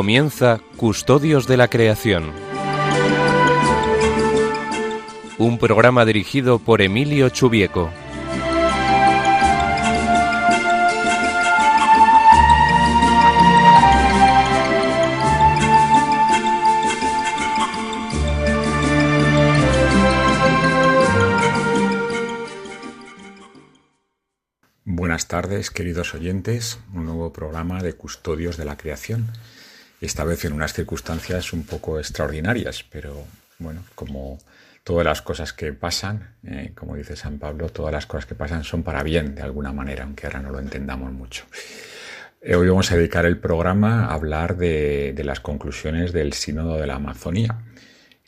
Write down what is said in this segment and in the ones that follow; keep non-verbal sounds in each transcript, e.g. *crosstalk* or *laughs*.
Comienza Custodios de la Creación. Un programa dirigido por Emilio Chubieco. Buenas tardes, queridos oyentes. Un nuevo programa de Custodios de la Creación. Esta vez en unas circunstancias un poco extraordinarias, pero bueno, como todas las cosas que pasan, eh, como dice San Pablo, todas las cosas que pasan son para bien de alguna manera, aunque ahora no lo entendamos mucho. Eh, hoy vamos a dedicar el programa a hablar de, de las conclusiones del Sínodo de la Amazonía,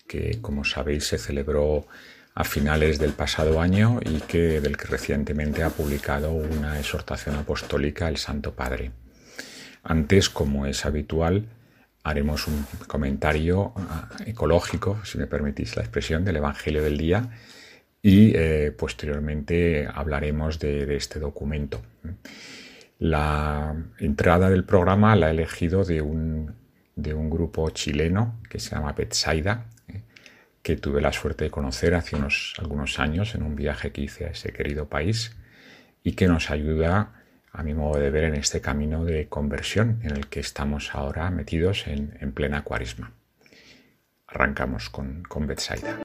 que como sabéis se celebró a finales del pasado año y que, del que recientemente ha publicado una exhortación apostólica el Santo Padre. Antes, como es habitual, haremos un comentario ah, ecológico, si me permitís la expresión, del Evangelio del día y eh, posteriormente hablaremos de, este documento. La entrada del programa la he elegido de un, de un grupo chileno que se llama Betsaida, que tuve la suerte de conocer hace unos algunos años en un viaje que hice a ese querido país y que nos ayuda, a mi modo de ver, en este camino de conversión en el que estamos ahora metidos en, en plena cuaresma. Arrancamos con, con Betsaida.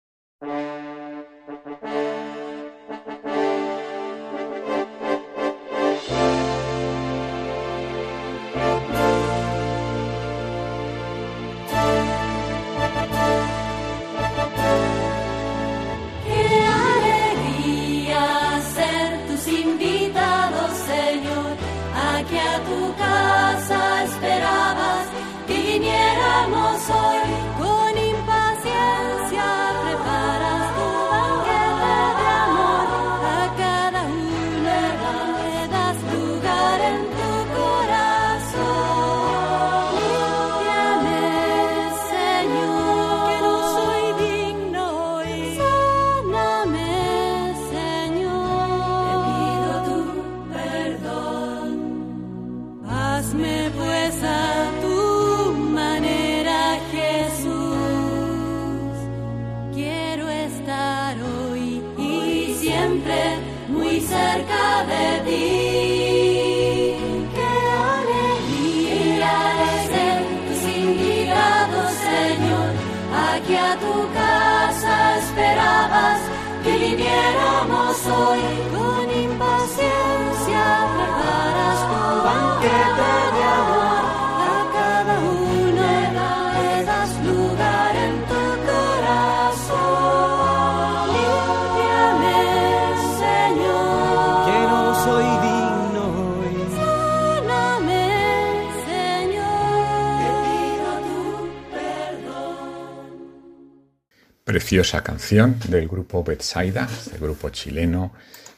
Preciosa canción del grupo Betsaida, el grupo chileno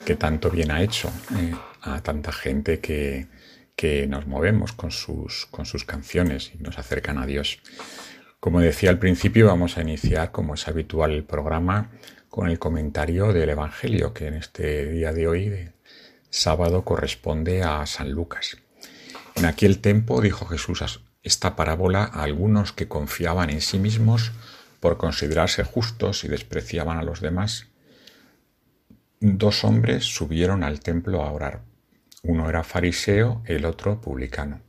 que tanto bien ha hecho eh, a tanta gente que, que nos movemos con sus, con sus canciones y nos acercan a Dios. Como decía al principio, vamos a iniciar, como es habitual, el programa con el comentario del Evangelio, que en este día de hoy, sábado, corresponde a San Lucas. En aquel tiempo dijo Jesús esta parábola a algunos que confiaban en sí mismos por considerarse justos y despreciaban a los demás, dos hombres subieron al templo a orar. Uno era fariseo, el otro publicano.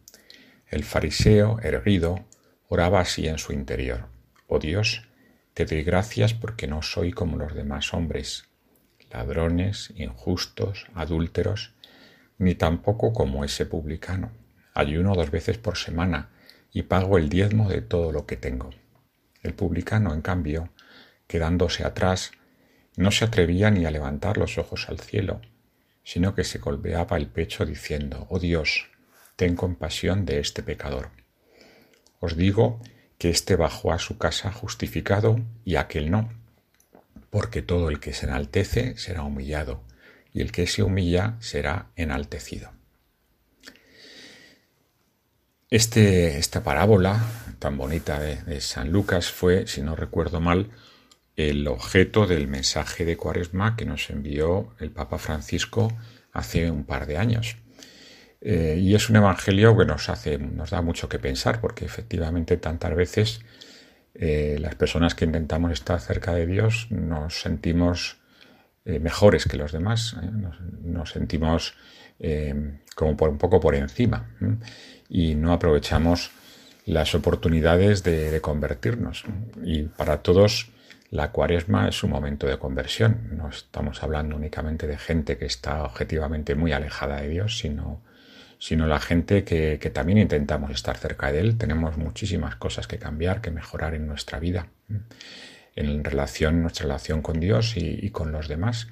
El fariseo, erguido, oraba así en su interior. Oh Dios, te doy gracias porque no soy como los demás hombres, ladrones, injustos, adúlteros, ni tampoco como ese publicano. Ayuno dos veces por semana y pago el diezmo de todo lo que tengo. El publicano, en cambio, quedándose atrás, no se atrevía ni a levantar los ojos al cielo, sino que se golpeaba el pecho diciendo, Oh Dios, ten compasión de este pecador. Os digo que éste bajó a su casa justificado y aquel no, porque todo el que se enaltece será humillado, y el que se humilla será enaltecido. Este, esta parábola tan bonita de, San Lucas fue, si no recuerdo mal, el objeto del mensaje de Cuaresma que nos envió el Papa Francisco hace un par de años. Eh, y es un evangelio que nos hace, nos da mucho que pensar, porque efectivamente tantas veces eh, las personas que intentamos estar cerca de Dios nos sentimos eh, mejores que los demás, nos, sentimos como por un poco por encima y no aprovechamos las oportunidades de, de convertirnos. Y para todos la cuaresma es un momento de conversión. No estamos hablando únicamente de gente que está objetivamente muy alejada de Dios, sino, sino la gente que, también intentamos estar cerca de Él. Tenemos muchísimas cosas que cambiar, que mejorar en nuestra vida, en relación, nuestra relación con Dios y, con los demás.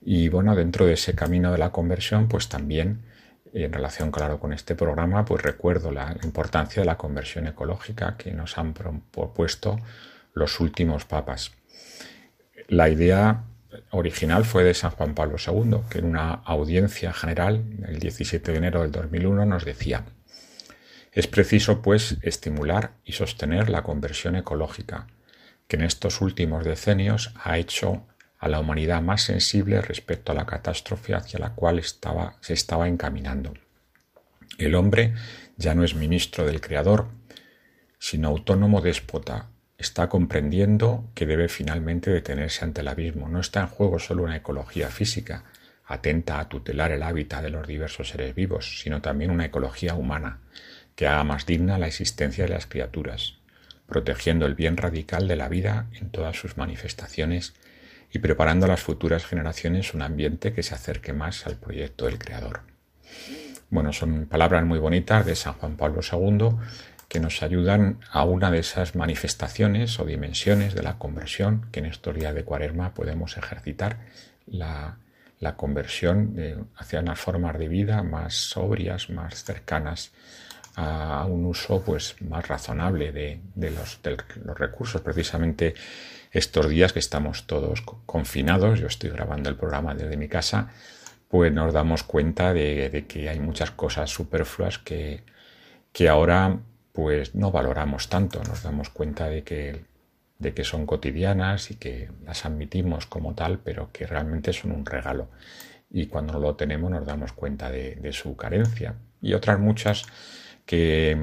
Y bueno, dentro de ese camino de la conversión, pues también en relación, claro, con este programa, pues recuerdo la importancia de la conversión ecológica que nos han propuesto los últimos papas. La idea original fue de San Juan Pablo II, que en una audiencia general el 17 de enero del 2001 nos decía, es preciso, pues, estimular y sostener la conversión ecológica, que en estos últimos decenios ha hecho a la humanidad más sensible respecto a la catástrofe hacia la cual estaba, se estaba encaminando. El hombre ya no es ministro del Creador, sino autónomo déspota, está comprendiendo que debe finalmente detenerse ante el abismo. No está en juego solo una ecología física, atenta a tutelar el hábitat de los diversos seres vivos, sino también una ecología humana, que haga más digna la existencia de las criaturas, protegiendo el bien radical de la vida en todas sus manifestaciones y preparando a las futuras generaciones un ambiente que se acerque más al proyecto del Creador. Bueno, son palabras muy bonitas de San Juan Pablo II que nos ayudan a una de esas manifestaciones o dimensiones de la conversión que en estos días de cuaresma podemos ejercitar, la, conversión hacia unas formas de vida más sobrias, más cercanas a un uso pues más razonable de, los, los, recursos. Precisamente estos días que estamos todos confinados, yo estoy grabando el programa desde mi casa, pues nos damos cuenta de, que hay muchas cosas superfluas que, que ahora pues no valoramos tanto, nos damos cuenta de que, de que son cotidianas y que las admitimos como tal, pero que realmente son un regalo. Y cuando lo tenemos nos damos cuenta de, su carencia. Y otras muchas que,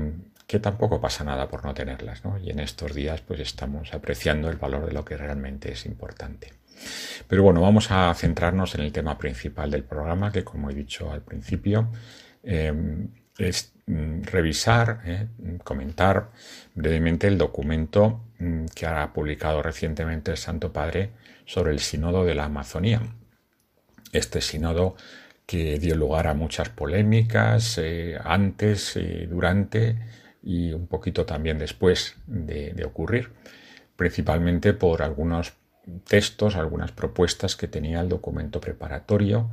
tampoco pasa nada por no tenerlas. ¿no? Y en estos días pues estamos apreciando el valor de lo que realmente es importante. Pero bueno, vamos a centrarnos en el tema principal del programa, que como he dicho al principio, eh, es mm, revisar, eh, comentar brevemente el documento mm, que ha publicado recientemente el Santo Padre sobre el Sínodo de la Amazonía. Este sínodo que dio lugar a muchas polémicas eh, antes, eh, durante y un poquito también después de, ocurrir, principalmente por algunos textos, algunas propuestas que tenía el documento preparatorio,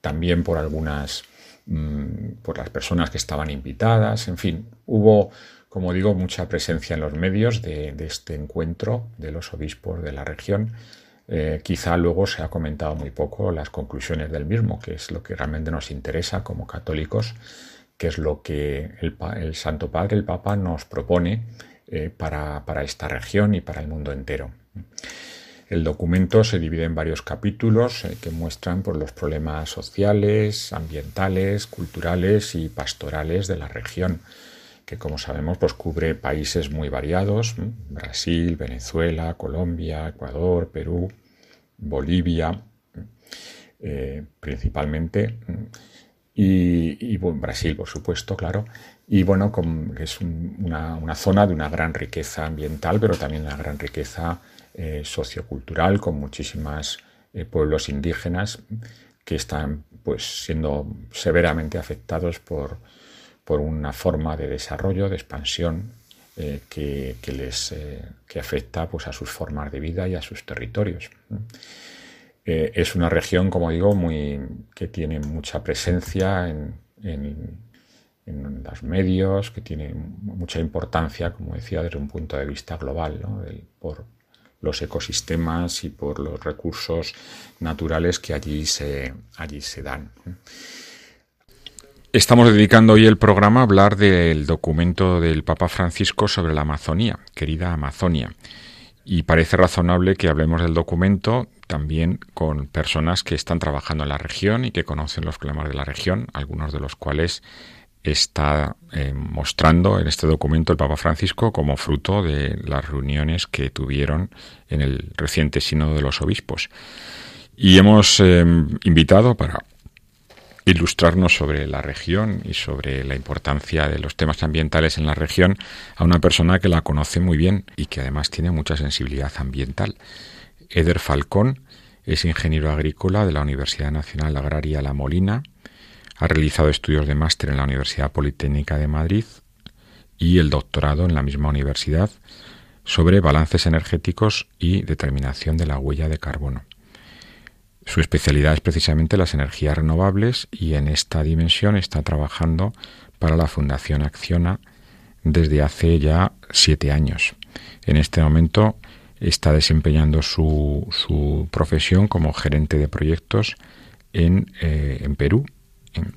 también por algunas Mm, por las personas que estaban invitadas, en fin, hubo, como digo, mucha presencia en los medios de, este encuentro de los obispos de la región. Eh, quizá luego se ha comentado muy poco las conclusiones del mismo, que es lo que realmente nos interesa como católicos, que es lo que el, Santo Padre, el Papa, nos propone eh, para, esta región y para el mundo entero. El documento se divide en varios capítulos eh, que muestran por los problemas sociales, ambientales, culturales y pastorales de la región, que como sabemos pues cubre países muy variados, Brasil, Venezuela, Colombia, Ecuador, Perú, Bolivia, eh, principalmente, y, Brasil, por supuesto, claro, y bueno, es una, una, zona de una gran riqueza ambiental, pero también una gran riqueza eh, sociocultural con muchísimos eh, pueblos indígenas que están pues siendo severamente afectados por, por una forma de desarrollo, de expansión eh, que, les que afecta pues, a sus formas de vida y a sus territorios. es una región, como digo, muy, que tiene mucha presencia en, en, los medios, que tiene mucha importancia, como decía, desde un punto de vista global, por, los ecosistemas y por los recursos naturales que allí se, allí se dan. Estamos dedicando hoy el programa a hablar del documento del Papa Francisco sobre la Amazonía, querida Amazonia. y parece razonable que hablemos del documento también con personas que están trabajando en la región y que conocen los problemas de la región, algunos de los cuales está eh, mostrando en este documento el Papa Francisco como fruto de las reuniones que tuvieron en el reciente Sínodo de los Obispos. Y hemos eh, invitado para ilustrarnos sobre la región y sobre la importancia de los temas ambientales en la región a una persona que la conoce muy bien y que además tiene mucha sensibilidad ambiental. Eder Falcón es ingeniero agrícola de la Universidad Nacional Agraria La Molina, ha realizado estudios de máster en la Universidad Politécnica de Madrid y el doctorado en la misma universidad sobre balances energéticos y determinación de la huella de carbono. Su especialidad es precisamente las energías renovables y en esta dimensión está trabajando para la Fundación Acciona desde hace ya siete años. En este momento está desempeñando su, su profesión como gerente de proyectos en, eh, en Perú, en,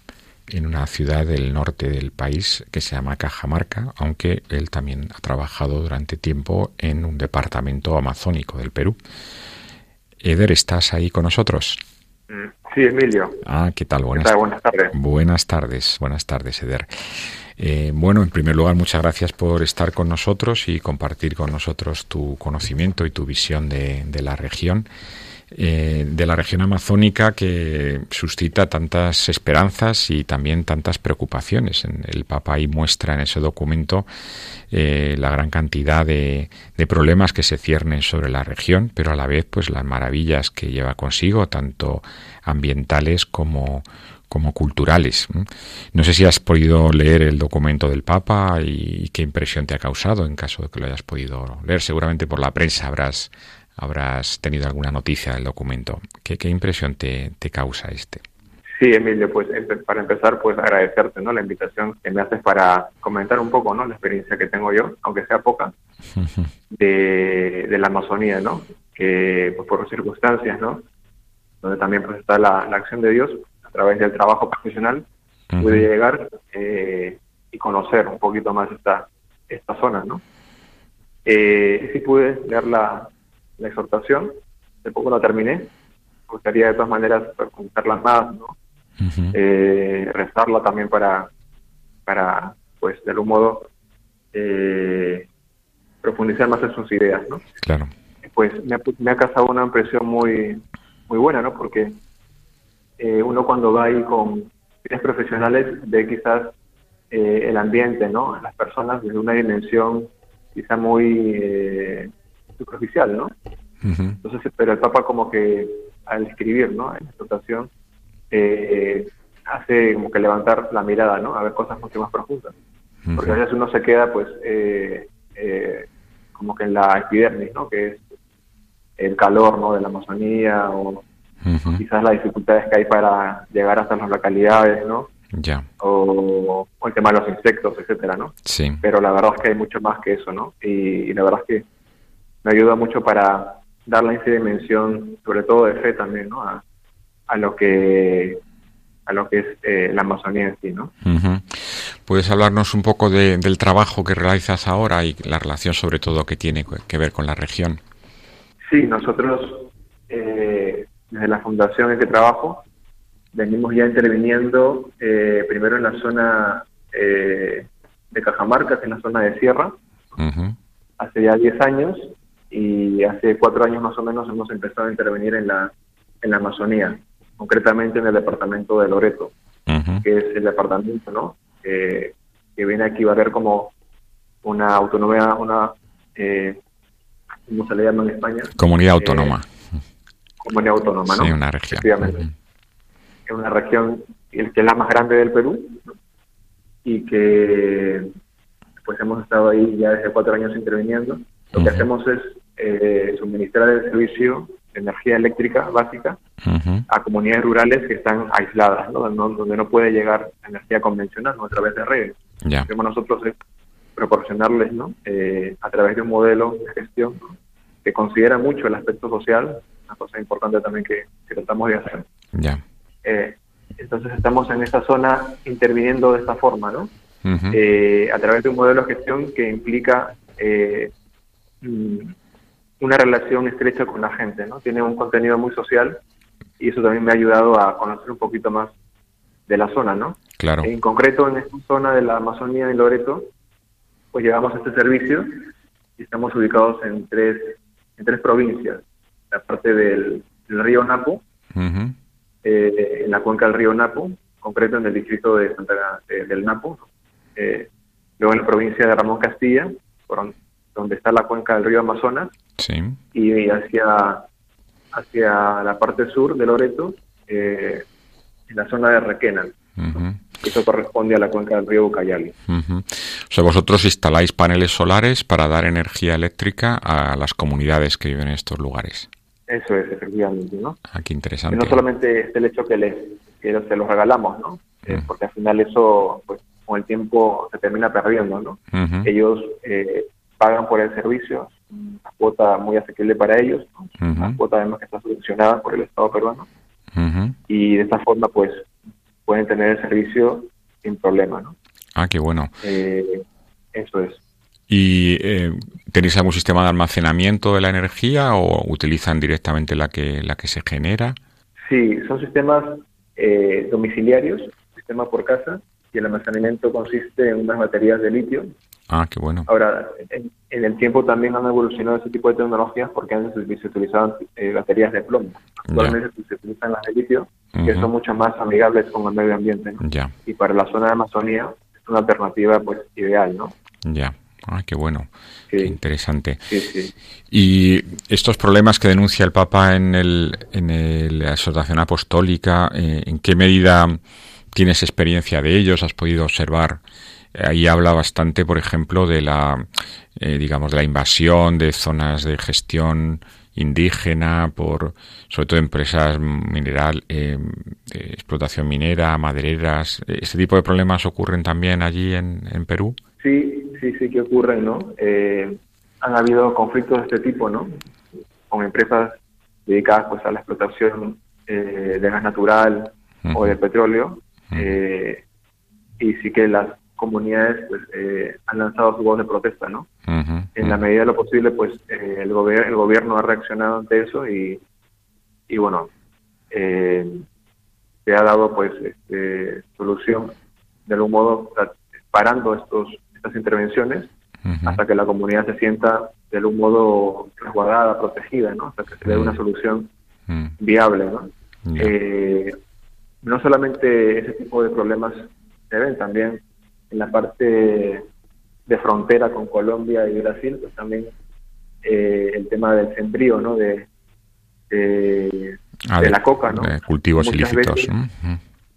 en, una ciudad del norte del país que se llama Cajamarca, aunque él también ha trabajado durante tiempo en un departamento amazónico del Perú. Eder, ¿estás ahí con nosotros? Mm, sí, Emilio. Ah, ¿qué tal? Buenas, Buenas tardes. Buenas tardes, buenas tardes, Eder. Eh, bueno, en primer lugar, muchas gracias por estar con nosotros y compartir con nosotros tu conocimiento y tu visión de, de la región. Eh, de la región amazónica que suscita tantas esperanzas y también tantas preocupaciones. El Papa ahí muestra en ese documento eh, la gran cantidad de, de, problemas que se ciernen sobre la región, pero a la vez pues las maravillas que lleva consigo, tanto ambientales como, como culturales. No sé si has podido leer el documento del Papa y qué impresión te ha causado en caso de que lo hayas podido leer. Seguramente por la prensa habrás habrás tenido alguna noticia del documento. ¿Qué, qué impresión te, te, causa este? Sí, Emilio, pues para empezar, pues agradecerte ¿no? la invitación que me haces para comentar un poco ¿no? la experiencia que tengo yo, aunque sea poca, de, de la Amazonía, ¿no? que pues, por circunstancias, ¿no? donde también pues, está la, la acción de Dios, a través del trabajo profesional, pude llegar eh, y conocer un poquito más esta, esta zona. ¿no? Eh, sí pude leer la, la exhortación, de poco la terminé, me gustaría de todas maneras contarla más, ¿no? eh, rezarla también para, para, pues, de algún modo, eh, profundizar más en sus ideas, ¿no? Claro. Pues me ha, me ha causado una impresión muy, muy buena, ¿no? Porque eh, uno cuando va ahí con fines profesionales ve quizás eh, el ambiente, ¿no? Las personas desde una dimensión quizá muy eh, superficial, ¿no? Entonces, pero el Papa como que al escribir, ¿no? En la exhortación, eh, hace como que levantar la mirada, ¿no? A ver cosas mucho más profundas. Porque a veces uno se queda, pues, eh, eh, como que en la epidermis, ¿no? Que es el calor, ¿no? De la Amazonía o quizás las dificultades que hay para llegar hasta las localidades, ¿no? Ya. O, o, el tema de los insectos, etcétera, ¿no? Sí. Pero la verdad es que hay mucho más que eso, ¿no? Y, y la verdad es que me ayuda mucho para darle esa dimensión, sobre todo de fe también, ¿no? A, a lo que a lo que es eh, la Amazonía en sí, ¿no? Uh -huh. ¿Puedes hablarnos un poco de, del trabajo que realizas ahora y la relación sobre todo que tiene que ver con la región? Sí, nosotros eh, desde la fundación en que trabajo venimos ya interviniendo eh, primero en la zona eh, de Cajamarca, que es la zona de sierra, uh -huh. hace ya 10 años y hace cuatro años más o menos hemos empezado a intervenir en la, en la Amazonía, concretamente en el departamento de Loreto, uh -huh. que es el departamento ¿no? Eh, que viene a equivaler como una autonomía, una, eh, ¿cómo se le llama en España? Comunidad autónoma. Eh, comunidad autónoma, ¿no? Sí, una región. Efectivamente. Uh -huh. Es una región que es la más grande del Perú ¿no? y que pues hemos estado ahí ya desde cuatro años interviniendo. Lo que uh -huh. hacemos es eh, suministrar el servicio de energía eléctrica básica uh -huh. a comunidades rurales que están aisladas, ¿no? donde no puede llegar energía convencional ¿no? a través de redes. Yeah. Lo que nosotros es proporcionarles ¿no? Eh, a través de un modelo de gestión que considera mucho el aspecto social, una cosa importante también que, que tratamos de hacer. Yeah. Eh, entonces estamos en esta zona interviniendo de esta forma, ¿no? Uh -huh. eh, a través de un modelo de gestión que implica eh, mm, una relación estrecha con la gente, ¿no? Tiene un contenido muy social y eso también me ha ayudado a conocer un poquito más de la zona, ¿no? Claro. En concreto, en esta zona de la Amazonía de Loreto, pues llevamos este servicio y estamos ubicados en tres, en tres provincias. La parte del, río Napo, eh, en la cuenca del río Napo, concreto en el distrito de Santa del Napo, eh, luego en la provincia de Ramón Castilla, por donde está la cuenca del río Amazonas, y hacia, hacia la parte sur de Loreto, eh, en la zona de Requena. Eso corresponde a la cuenca del río Ucayali. O sea, vosotros instaláis paneles solares para dar energía eléctrica a las comunidades que viven en estos lugares. Eso es, efectivamente, ¿no? Ah, qué interesante. Y no solamente es el hecho que les que se los regalamos, ¿no? Eh, porque al final eso, pues, con el tiempo se termina perdiendo, ¿no? Ellos eh, pagan por el servicio, una cuota muy asequible para ellos, una cuota además que está subvencionada por el Estado peruano, y de esta forma, pues, pueden tener el servicio sin problema, ¿no? Ah, qué bueno. Eh, eso es. ¿Y eh, tenéis algún sistema de almacenamiento de la energía o utilizan directamente la que la que se genera? Sí, son sistemas eh, domiciliarios, sistema por casa, y el almacenamiento consiste en unas baterías de litio. Ah, qué bueno. Ahora, en, el tiempo también han evolucionado ese tipo de tecnologías porque antes se utilizaban eh, baterías de plomo. Actualmente se utilizan las de litio, que son mucho más amigables con el medio ambiente. Ya. Y para la zona de Amazonía es una alternativa pues ideal, ¿no? Ya. Ah, qué bueno. Qué interesante. Sí, sí. Y estos problemas que denuncia el Papa en, el, en la exhortación apostólica, eh, ¿en qué medida tienes experiencia de ellos? ¿Has podido observar? Ahí habla bastante, por ejemplo, de la, eh, digamos, de la invasión de zonas de gestión indígena por, sobre todo empresas mineral, eh, de explotación minera, madereras. ¿Este tipo de problemas ocurren también allí en, en Perú? Sí, sí, sí que ocurren, ¿no? Eh, han habido conflictos de este tipo, ¿no? Con empresas dedicadas pues a la explotación eh, de gas natural o de petróleo. Eh, y sí que las comunidades pues han lanzado su voz de protesta, ¿no? En la medida de lo posible, pues el, el gobierno ha reaccionado ante eso y, y bueno, se ha dado pues este, solución de algún modo parando estos estas intervenciones hasta que la comunidad se sienta de algún modo resguardada, protegida, ¿no? hasta que se dé una solución viable. ¿no? Eh, no solamente ese tipo de problemas se ven, también en la parte de frontera con Colombia y Brasil, pues también eh, el tema del sembrío, ¿no? De, de, ah, la coca, ¿no? cultivos ilícitos.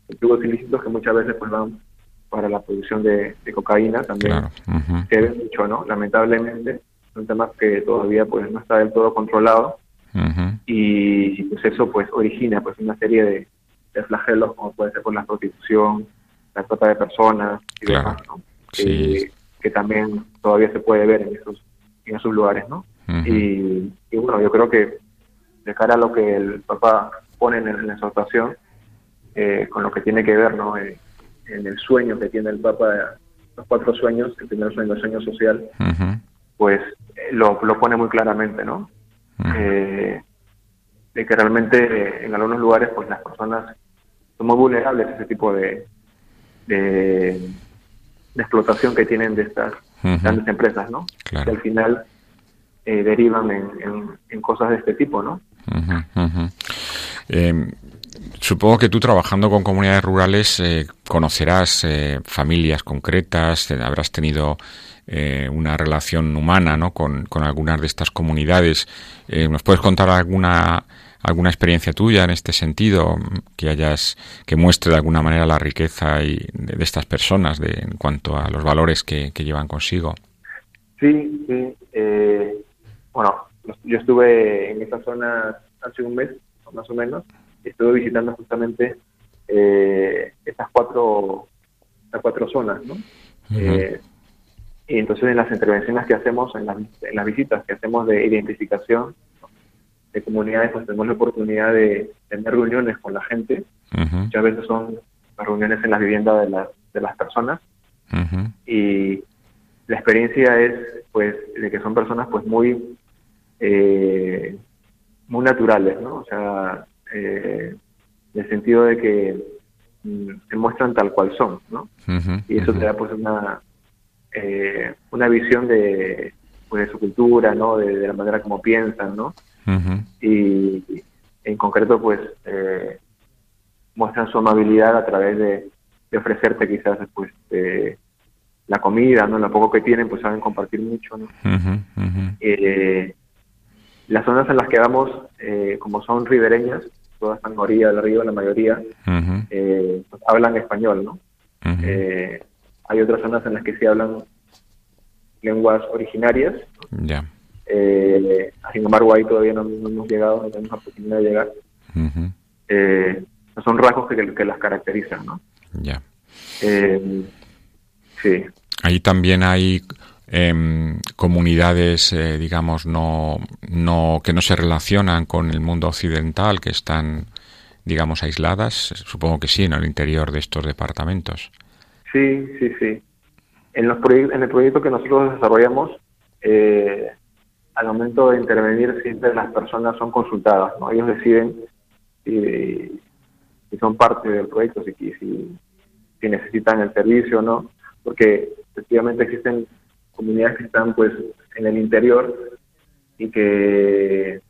Cultivos ilícitos que muchas veces pues van para la producción de, cocaína también se ve mucho, ¿no? Lamentablemente, es un tema que todavía pues no está del todo controlado y pues eso pues origina pues una serie de, flagelos como puede ser por la prostitución, la trata de personas y demás, ¿no? Que, también todavía se puede ver en esos en esos lugares, ¿no? y, bueno, yo creo que de cara a lo que el papá pone en, la exhortación, eh, con lo que tiene que ver, ¿no? Eh, en el sueño que tiene el Papa, los cuatro sueños, el primer sueño, el sueño social, pues eh, lo, pone muy claramente, ¿no? Eh, de que realmente en algunos lugares pues las personas son muy vulnerables a ese tipo de, de, explotación que tienen de estas grandes empresas, ¿no? Que al final eh, derivan en, en, cosas de este tipo, ¿no? Supongo que tú trabajando con comunidades rurales eh, conocerás eh, familias concretas, habrás tenido una relación humana ¿no? con, algunas de estas comunidades. ¿Nos puedes contar alguna alguna experiencia tuya en este sentido que hayas que muestre de alguna manera la riqueza y de, estas personas de, en cuanto a los valores que, que llevan consigo? Sí, sí. bueno, yo estuve en esta zona hace un mes, más o menos, estuve visitando justamente eh, estas cuatro estas cuatro zonas, ¿no? Eh, y entonces en las intervenciones que hacemos, en las, en las visitas que hacemos de identificación de comunidades, pues tenemos la oportunidad de tener reuniones con la gente. Muchas veces son reuniones en las viviendas de, las de las personas. Y la experiencia es, pues, de que son personas, pues, muy eh, muy naturales, ¿no? O sea, eh, en el sentido de que mm, se muestran tal cual son, ¿no? y eso te da pues una, eh, una visión de, pues, de su cultura, ¿no? De, la manera como piensan, ¿no? Y, en concreto pues eh, muestran su amabilidad a través de, ofrecerte quizás pues la comida, ¿no? Lo poco que tienen pues saben compartir mucho, ¿no? Eh, las zonas en las que vamos, eh, como son ribereñas, todas están orilla del río, la mayoría, eh, pues, hablan español, ¿no? hay otras zonas en las que sí hablan lenguas originarias. Ya. Sin embargo, ahí todavía no, hemos llegado, no tenemos la oportunidad de llegar. son rasgos que, que, las caracterizan, ¿no? Ya. sí. Ahí también hay em, comunidades, eh, digamos, no, no, que no se relacionan con el mundo occidental, que están, digamos, aisladas. Supongo que sí, en el interior de estos departamentos. Sí, sí, sí. En, los en el proyecto que nosotros desarrollamos, eh, al momento de intervenir, siempre las personas son consultadas, ¿no? Ellos deciden si, son parte del proyecto, si, si, si necesitan el servicio o no, porque efectivamente existen comunidades que están pues en el interior y que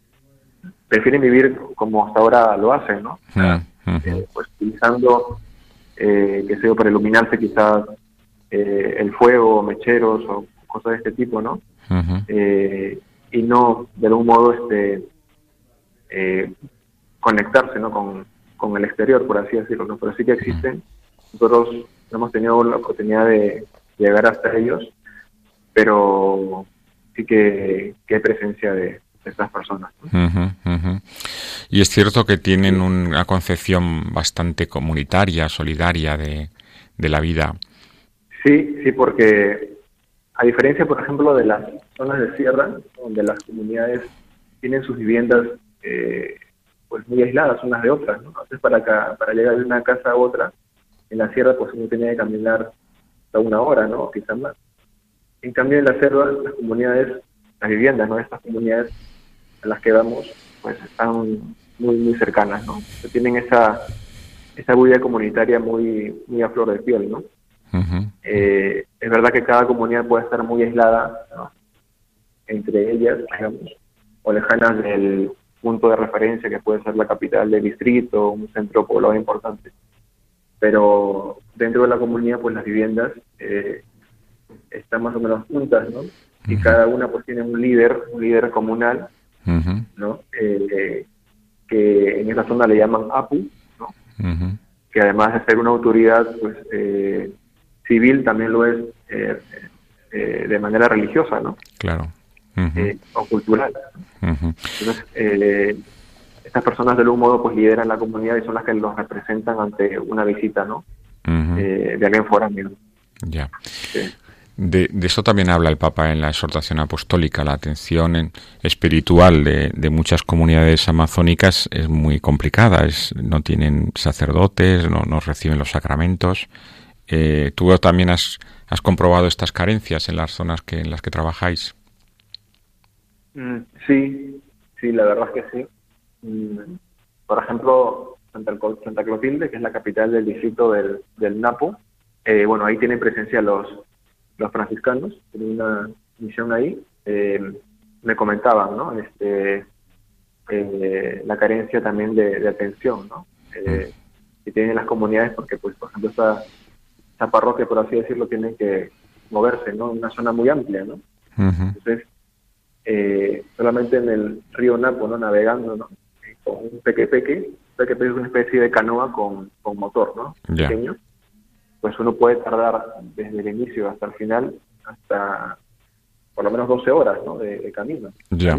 prefieren vivir como hasta ahora lo hacen, ¿no? Eh, pues utilizando, eh, que sea, para iluminarse quizás eh, el fuego, mecheros o cosas de este tipo, ¿no? Y no de algún modo este conectarse, ¿no? Con, con el exterior, por así decirlo, ¿no? Pero sí que existen. Nosotros hemos tenido la oportunidad de llegar hasta ellos, pero sí que, hay presencia de, estas personas. Y es cierto que tienen una concepción bastante comunitaria, solidaria de, la vida. Sí, sí, porque a diferencia, por ejemplo, de las zonas de sierra, donde las comunidades tienen sus viviendas eh, pues muy aisladas unas de otras, ¿no? Entonces, para, para llegar de una casa a otra, en la sierra pues uno tenía que caminar una hora, ¿no? Quizás más. En cambio, en la selva, las comunidades, las viviendas, ¿no? Estas comunidades a las que vamos, pues están muy, muy cercanas, ¿no? tienen esa, esa bulla comunitaria muy, muy a flor de piel, ¿no? Eh, es verdad que cada comunidad puede estar muy aislada entre ellas, digamos, o lejanas del punto de referencia que puede ser la capital del distrito, un centro poblado importante pero dentro de la comunidad pues las viviendas eh, están más o menos juntas, ¿no? Y cada una pues tiene un líder, un líder comunal, ¿no? Eh, que en esa zona le llaman APU, ¿no? Que además de ser una autoridad pues eh, civil también lo es de manera religiosa, ¿no? Claro. o cultural. Entonces, estas personas de algún modo pues lideran la comunidad y son las que los representan ante una visita, ¿no? Eh, de alguien foráneo. Ya. De, eso también habla el Papa en la exhortación apostólica. La atención espiritual de, muchas comunidades amazónicas es muy complicada. Es, no tienen sacerdotes, no, no reciben los sacramentos. Eh, ¿Tú también has, has comprobado estas carencias en las zonas que, en las que trabajáis? Mm, sí, sí, la verdad es que sí. Mm, por ejemplo, Santa, Santa, Clotilde, que es la capital del distrito del, del Napo, eh, bueno, ahí tienen presencia los, los franciscanos, tienen una misión ahí. Eh, me comentaban, ¿no? Este, eh, la carencia también de, atención, ¿no? que tienen las comunidades, porque, pues, por ejemplo, esa, esa parroquia, por así decirlo, tiene que moverse, ¿no? En una zona muy amplia, ¿no? Entonces, solamente en el río Napo, ¿no? Navegando, ¿no? con un peque-peque, peque es una especie de canoa con, con motor, ¿no? Pequeño. Pues uno puede tardar desde el inicio hasta el final, hasta por lo menos 12 horas, ¿no? De, camino. Ya.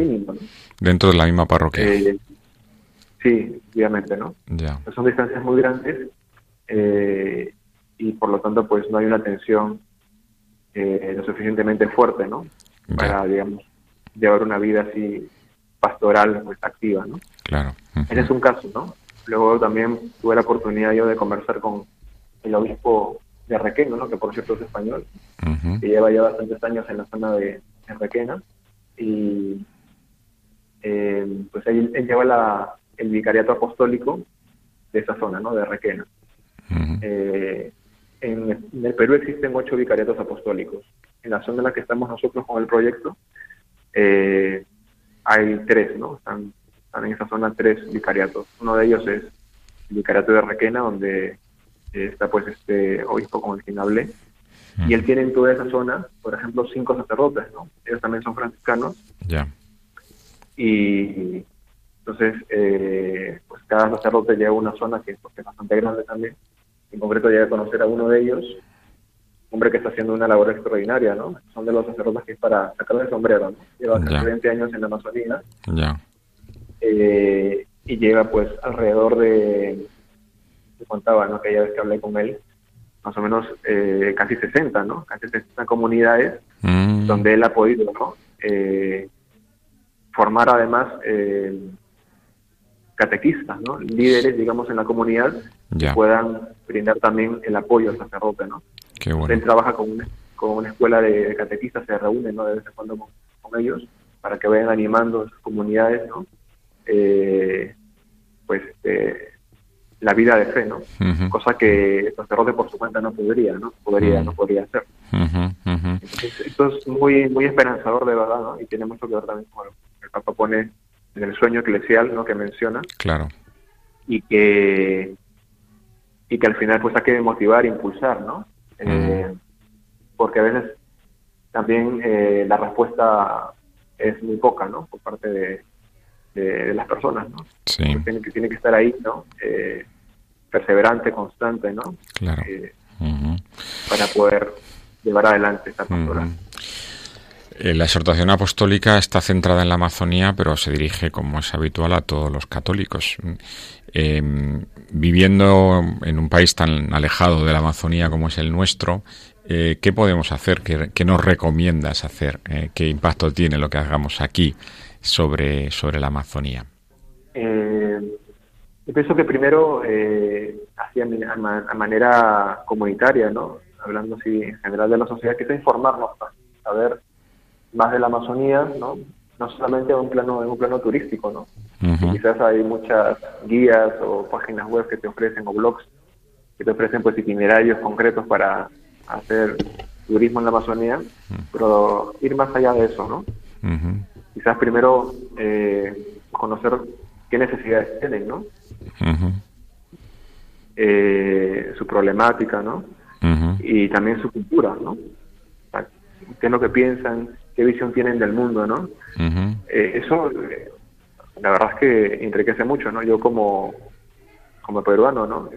Dentro de la misma parroquia. Eh, sí, obviamente, ¿no? Ya. Pues son distancias muy grandes eh, y por lo tanto, pues no hay una tensión eh, lo suficientemente fuerte, ¿no? Para, digamos, llevar una vida así pastoral pues, activa, ¿no? Claro. Ese es un caso, ¿no? Luego también tuve la oportunidad yo de conversar con el obispo de Requena, ¿no? Que por cierto es español, que lleva ya bastantes años en la zona de, Requena y eh, pues él, lleva la, el vicariato apostólico de esa zona, ¿no? De Requena. Eh, en, el Perú existen ocho vicariatos apostólicos. En la zona en la que estamos nosotros con el proyecto eh, hay tres, ¿no? Están, están, en esa zona tres vicariatos. Uno de ellos es el vicariato de Requena, donde está pues este obispo con el quien hablé. Y él tiene en toda esa zona, por ejemplo, cinco sacerdotes, ¿no? Ellos también son franciscanos. Ya. Y entonces, eh, pues cada sacerdote llega a una zona que, es bastante grande también. En concreto, llega a conocer a uno de ellos, hombre que está haciendo una labor extraordinaria, ¿no? Son de los sacerdotes que es para sacarle el sombrero, ¿no? Lleva casi 20 años en la Amazonía. Ya. Eh, y lleva, pues, alrededor de. Me contaba, ¿no? Aquella vez que hablé con él, más o menos eh, casi 60, ¿no? Casi 60 comunidades mm. donde él ha podido, ¿no? Eh, formar además eh, catequistas, ¿no? líderes, digamos, en la comunidad que puedan brindar también el apoyo al sacerdote. ¿no? Qué bueno. Él trabaja con una, con una escuela de catequistas, se reúne ¿no? de vez en cuando con, ellos para que vayan animando a sus comunidades, ¿no? Eh, pues eh, la vida de fe, ¿no? Cosa que el sacerdote por su cuenta no podría, ¿no? Podría, no podría hacer. esto es muy muy esperanzador de verdad, ¿no? Y tiene mucho que ver también con el Papa pone en el sueño eclesial, ¿no? Que menciona. Claro. Y que y que al final pues hay que motivar, impulsar, ¿no? Eh, porque a veces también eh, la respuesta es muy poca, ¿no? Por parte de, de, las personas, ¿no? Sí. Tiene que, tiene que estar ahí, ¿no? Eh, perseverante, constante, ¿no? Claro. Para poder llevar adelante esta cultura. Eh, la exhortación apostólica está centrada en la Amazonía, pero se dirige, como es habitual, a todos los católicos. Em, viviendo en un país tan alejado de la Amazonía como es el nuestro, eh, ¿qué podemos hacer? ¿Qué, nos recomiendas hacer? Eh, ¿Qué impacto tiene lo que hagamos aquí sobre, sobre la Amazonía? yo pienso que primero, así a, manera comunitaria, ¿no? hablando así en general de la sociedad, que es informarnos, saber más de la Amazonía, ¿no? No solamente en un plano, en un plano turístico, ¿no? Quizás hay muchas guías o páginas web que te ofrecen o blogs que te ofrecen pues itinerarios concretos para hacer turismo en la Amazonía, pero ir más allá de eso, ¿no? Quizás primero eh, conocer qué necesidades tienen, ¿no? Eh, su problemática, ¿no? Y también su cultura, ¿no? qué es lo que piensan, qué visión tienen del mundo, ¿no? Eh, eso, eh, la verdad es que enriquece mucho, ¿no? Yo como, como peruano, ¿no?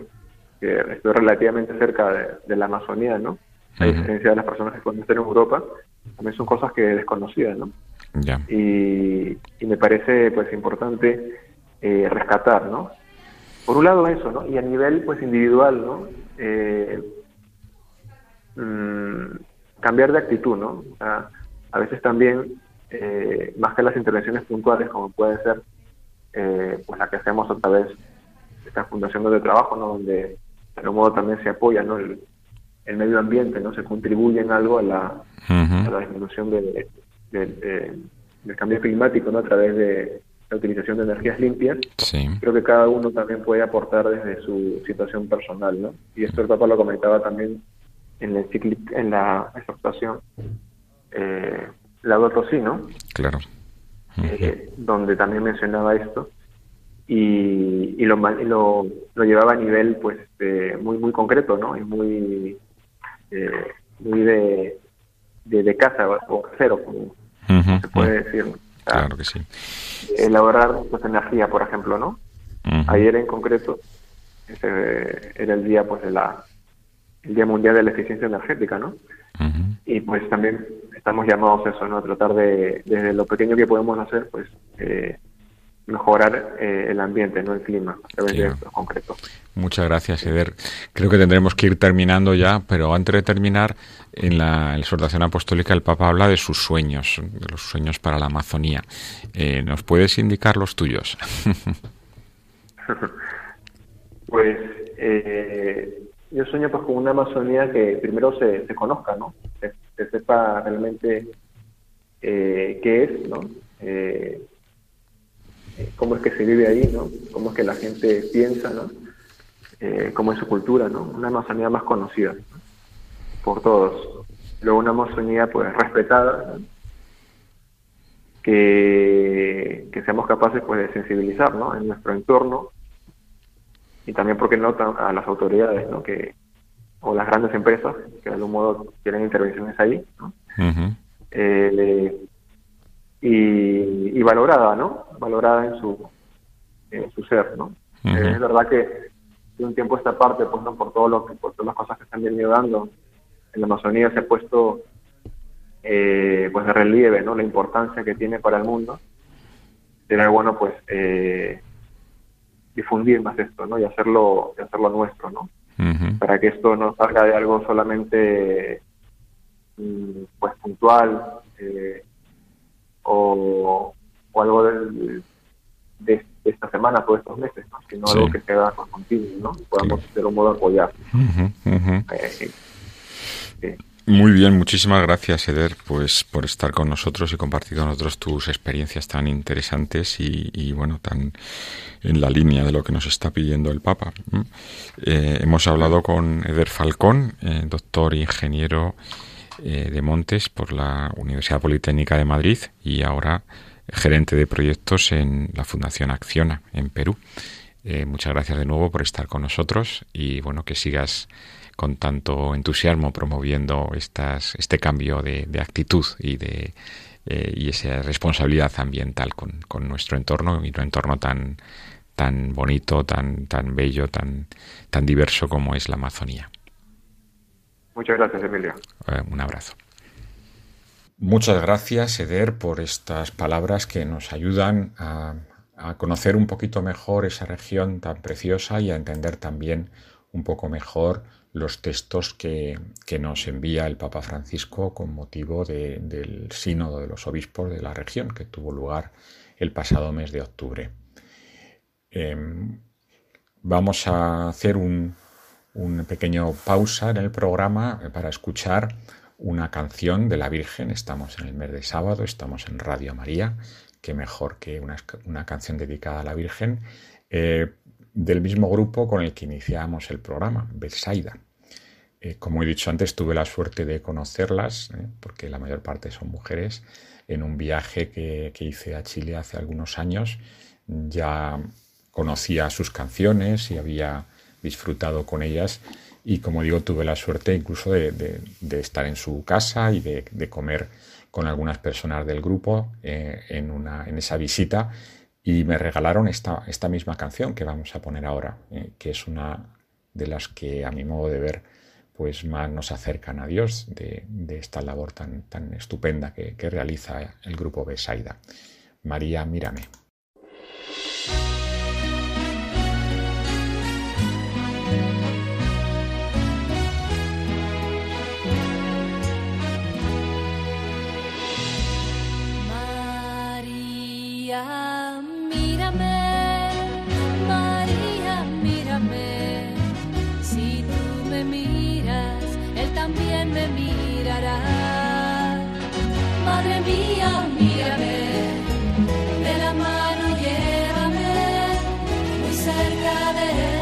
Que estoy relativamente cerca de, la Amazonía, ¿no? A diferencia de las personas que pueden estar en Europa, también son cosas que desconocidas, ¿no? Y, me parece, pues, importante eh, rescatar, ¿no? Por un lado eso, ¿no? Y a nivel, pues, individual, ¿no? Mm, cambiar de actitud, ¿no? A veces también, eh, más que las intervenciones puntuales, como puede ser eh, pues la que hacemos a través de esta fundación de trabajo, ¿no? Donde de algún modo también se apoya, ¿no? El, medio ambiente, ¿no? Se contribuye en algo a la, la disminución de, del cambio climático, ¿no? A través de la utilización de energías limpias. Creo que cada uno también puede aportar desde su situación personal, ¿no? Y esto el Papa lo comentaba también en, el en la exhortación, eh, ¿no? Claro. Eh, donde también mencionaba esto y, y, lo, lo, lo, llevaba a nivel pues muy muy concreto, ¿no? Y muy eh, muy de, de, casa o casero, como se puede decir. claro que sí. Elaborar pues energía, por ejemplo, ¿no? Ayer en concreto ese era el día pues de la el Día Mundial de la Eficiencia Energética, ¿no? Y pues también estamos llamados a eso, ¿no? A tratar de, desde lo pequeño que podemos hacer, pues eh, mejorar eh, el ambiente, no el clima, a través de. Muchas gracias, Eder. Creo que tendremos que ir terminando ya, pero antes de terminar, en la exhortación apostólica el Papa habla de sus sueños, de los sueños para la Amazonía. Eh, ¿Nos puedes indicar los tuyos? *laughs* *laughs* pues eh, yo sueño pues con una Amazonía que primero se, se conozca, ¿no? Se, sepa realmente eh, qué es, ¿no? Eh, eh, cómo es que se vive ahí, ¿no? Cómo es que la gente piensa, ¿no? Cómo es su cultura, ¿no? Una Amazonía más conocida por todos. Luego una Amazonía pues respetada, que, que, seamos capaces pues de sensibilizar, ¿no? En nuestro entorno y también, porque no, a las autoridades, ¿no? Que, o las grandes empresas que de algún modo tienen intervenciones ahí, ¿no? eh, y, valorada, ¿no? Valorada en su, en su ser, ¿no? es verdad que de un tiempo esta parte, pues no por todo lo que, por todas las cosas que están venido dando en la Amazonía se ha puesto eh, pues de relieve, ¿no? La importancia que tiene para el mundo. Sería bueno, pues eh, difundir más esto, ¿no? Y hacerlo, y hacerlo nuestro, ¿no? Para que esto no salga de algo solamente mm, pues puntual eh, o, o, algo de, de, esta semana, todos estos meses, ¿no? sino algo que sea continuo, ¿no? Podamos de un modo apoyar. Eh, muy bien, muchísimas gracias, Eder, pues por estar con nosotros y compartir con nosotros tus experiencias tan interesantes y, bueno, tan en la línea de lo que nos está pidiendo el Papa. Eh, hemos hablado con Eder Falcón, eh, doctor ingeniero eh, de Montes por la Universidad Politécnica de Madrid y ahora gerente de proyectos en la Fundación Acciona en Perú. muchas gracias de nuevo por estar con nosotros y bueno, que sigas con tanto entusiasmo promoviendo estas, este cambio de, actitud y de eh, y esa responsabilidad ambiental con, con, nuestro entorno y un entorno tan tan bonito, tan tan bello, tan tan diverso como es la Amazonía. Muchas gracias, Emilio. Eh, un abrazo. Muchas gracias, Eder, por estas palabras que nos ayudan a, a conocer un poquito mejor esa región tan preciosa y a entender también un poco mejor los textos que, nos envía el Papa Francisco con motivo del sínodo de los obispos de la región que tuvo lugar el pasado mes de octubre. Em, vamos a hacer un, una pequeña pausa en el programa para escuchar una canción de la Virgen. Estamos en el mes de sábado, estamos en Radio María, que mejor que una, canción dedicada a la Virgen. Eh, del mismo grupo con el que iniciamos el programa, Betsaida. Eh, como he dicho antes, tuve la suerte de conocerlas, eh, porque la mayor parte son mujeres, en un viaje que, hice a Chile hace algunos años. Ya conocía sus canciones y había disfrutado con ellas y como digo tuve la suerte incluso de, estar en su casa y de, comer con algunas personas del grupo eh, en, una, en esa visita y me regalaron esta, esta misma canción que vamos a poner ahora, eh, que es una de las que a mi modo de ver pues más nos acercan a Dios de, esta labor tan, tan estupenda que, que realiza el grupo Besaida. María, mírame. también me mirará. Madre mía, mírame, de la mano llévame, muy cerca de él.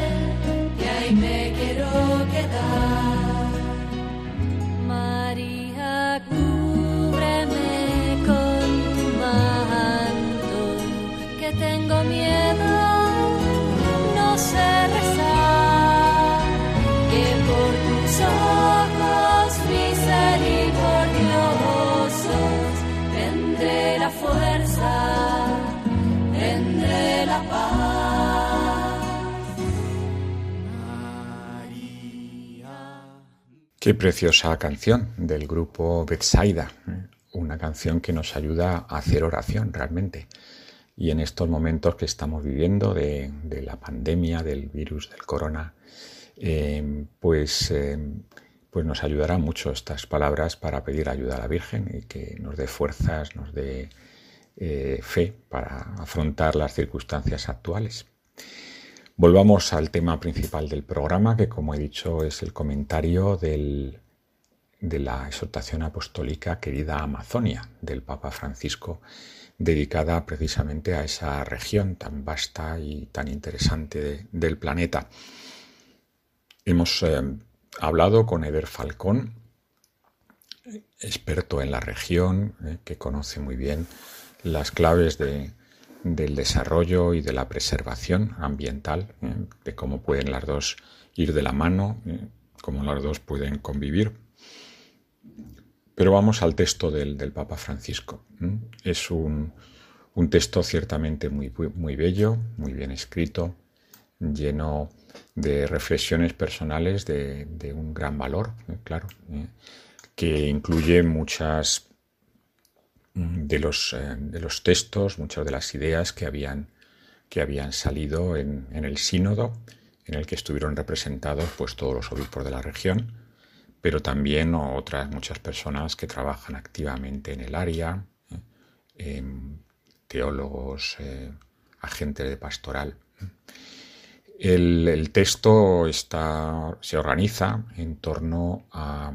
Qué preciosa canción del grupo Betsaida, ¿eh? una canción que nos ayuda a hacer oración realmente. Y en estos momentos que estamos viviendo de, la pandemia, del virus, del corona, eh, pues, eh, pues nos ayudará mucho estas palabras para pedir ayuda a la Virgen y que nos dé fuerzas, nos dé fe para afrontar las circunstancias actuales. Volvamos al tema principal del programa, que como he dicho es el comentario de la exhortación apostólica Querida Amazonia del Papa Francisco, dedicada precisamente a esa región tan vasta y tan interesante del planeta. Hemos eh, hablado con Eder Falcón, experto en la región, eh, que conoce muy bien las claves del desarrollo y de la preservación ambiental, eh, de cómo pueden las dos ir de la mano, cómo las dos pueden convivir. Pero vamos al texto del, Papa Francisco. Es un, texto ciertamente muy, muy bello, muy bien escrito, lleno de reflexiones personales de, un gran valor, ¿eh? claro, ¿eh? que incluye muchas de los, eh, de los, textos, muchas de las ideas que habían, que habían salido en, el sínodo, en el que estuvieron representados pues, todos los obispos de la región, pero también otras muchas personas que trabajan activamente en el área, em, teólogos, agentes de pastoral. El, texto está, se organiza en torno a,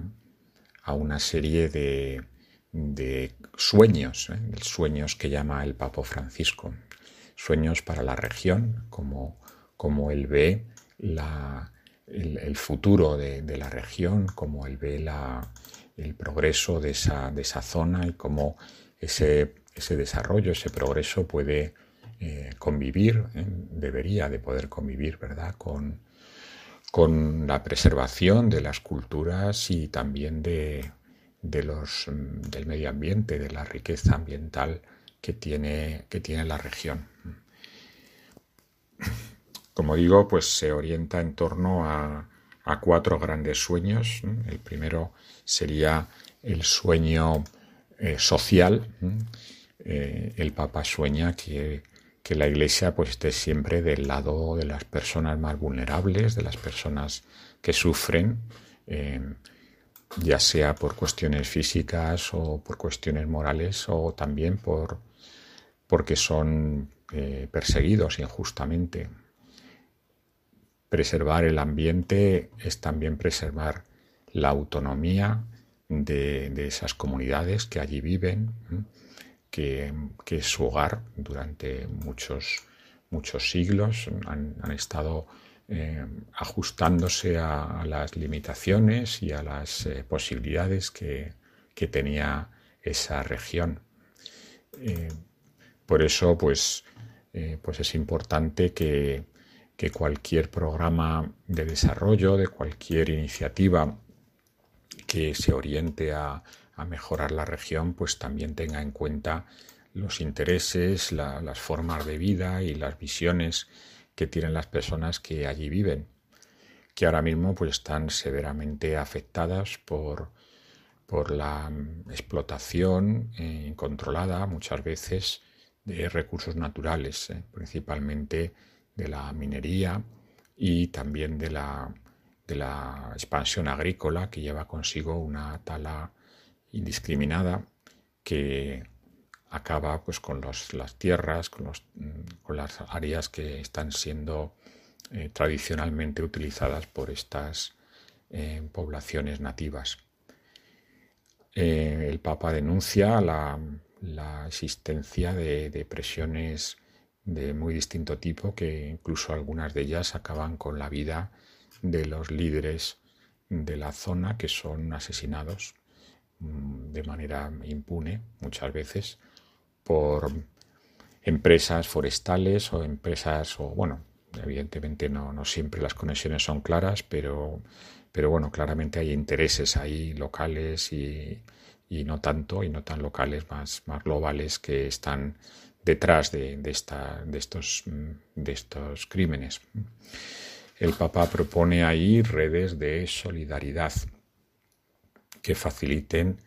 una serie de, sueños, ¿eh? sueños que llama el Papa Francisco, sueños para la región, como, como él ve el, futuro de, la región, como él ve el progreso de esa, de esa zona y cómo ese, ese desarrollo, ese progreso puede eh, convivir, eh, debería de poder convivir, ¿verdad?, con, con la preservación de las culturas y también de, los, mm, del medio ambiente, de la riqueza ambiental que tiene, que tiene la región. Como digo, pues se orienta en torno a, cuatro grandes sueños. El primero sería el sueño eh, social. el Papa sueña que que la Iglesia pues esté siempre del lado de las personas más vulnerables, de las personas que sufren, eh, ya sea por cuestiones físicas o por cuestiones morales o también por porque son eh, perseguidos injustamente. Preservar el ambiente es también preservar la autonomía de, esas comunidades que allí viven que, es su hogar durante muchos, muchos siglos. Han, estado eh, ajustándose a, las limitaciones y a las eh, posibilidades que, tenía esa región. Eh, por eso, pues, pues es importante que, que, cualquier programa de desarrollo, de cualquier iniciativa que se oriente a, a mejorar la región, pues también tenga en cuenta los intereses, las formas de vida y las visiones que tienen las personas que allí viven, que ahora mismo pues están severamente afectadas por, por la explotación eh, incontrolada muchas veces de recursos naturales, eh, principalmente de la minería y también de la, de la expansión agrícola que lleva consigo una tala indiscriminada que acaba pues, con las tierras, con, las áreas que están siendo eh, tradicionalmente utilizadas por estas eh, poblaciones nativas. Eh, el Papa denuncia la, existencia de, de, presiones de muy distinto tipo que incluso algunas de ellas acaban con la vida de los líderes de la zona que son asesinados Mm, de manera impune muchas veces por empresas forestales o empresas o bueno evidentemente no, no siempre las conexiones son claras pero pero bueno claramente hay intereses ahí locales y, y no tanto y no tan locales más, más globales que están detrás de, de, esta, de, estos, mm, de estos crímenes. El Papa propone ahí redes de solidaridad que faciliten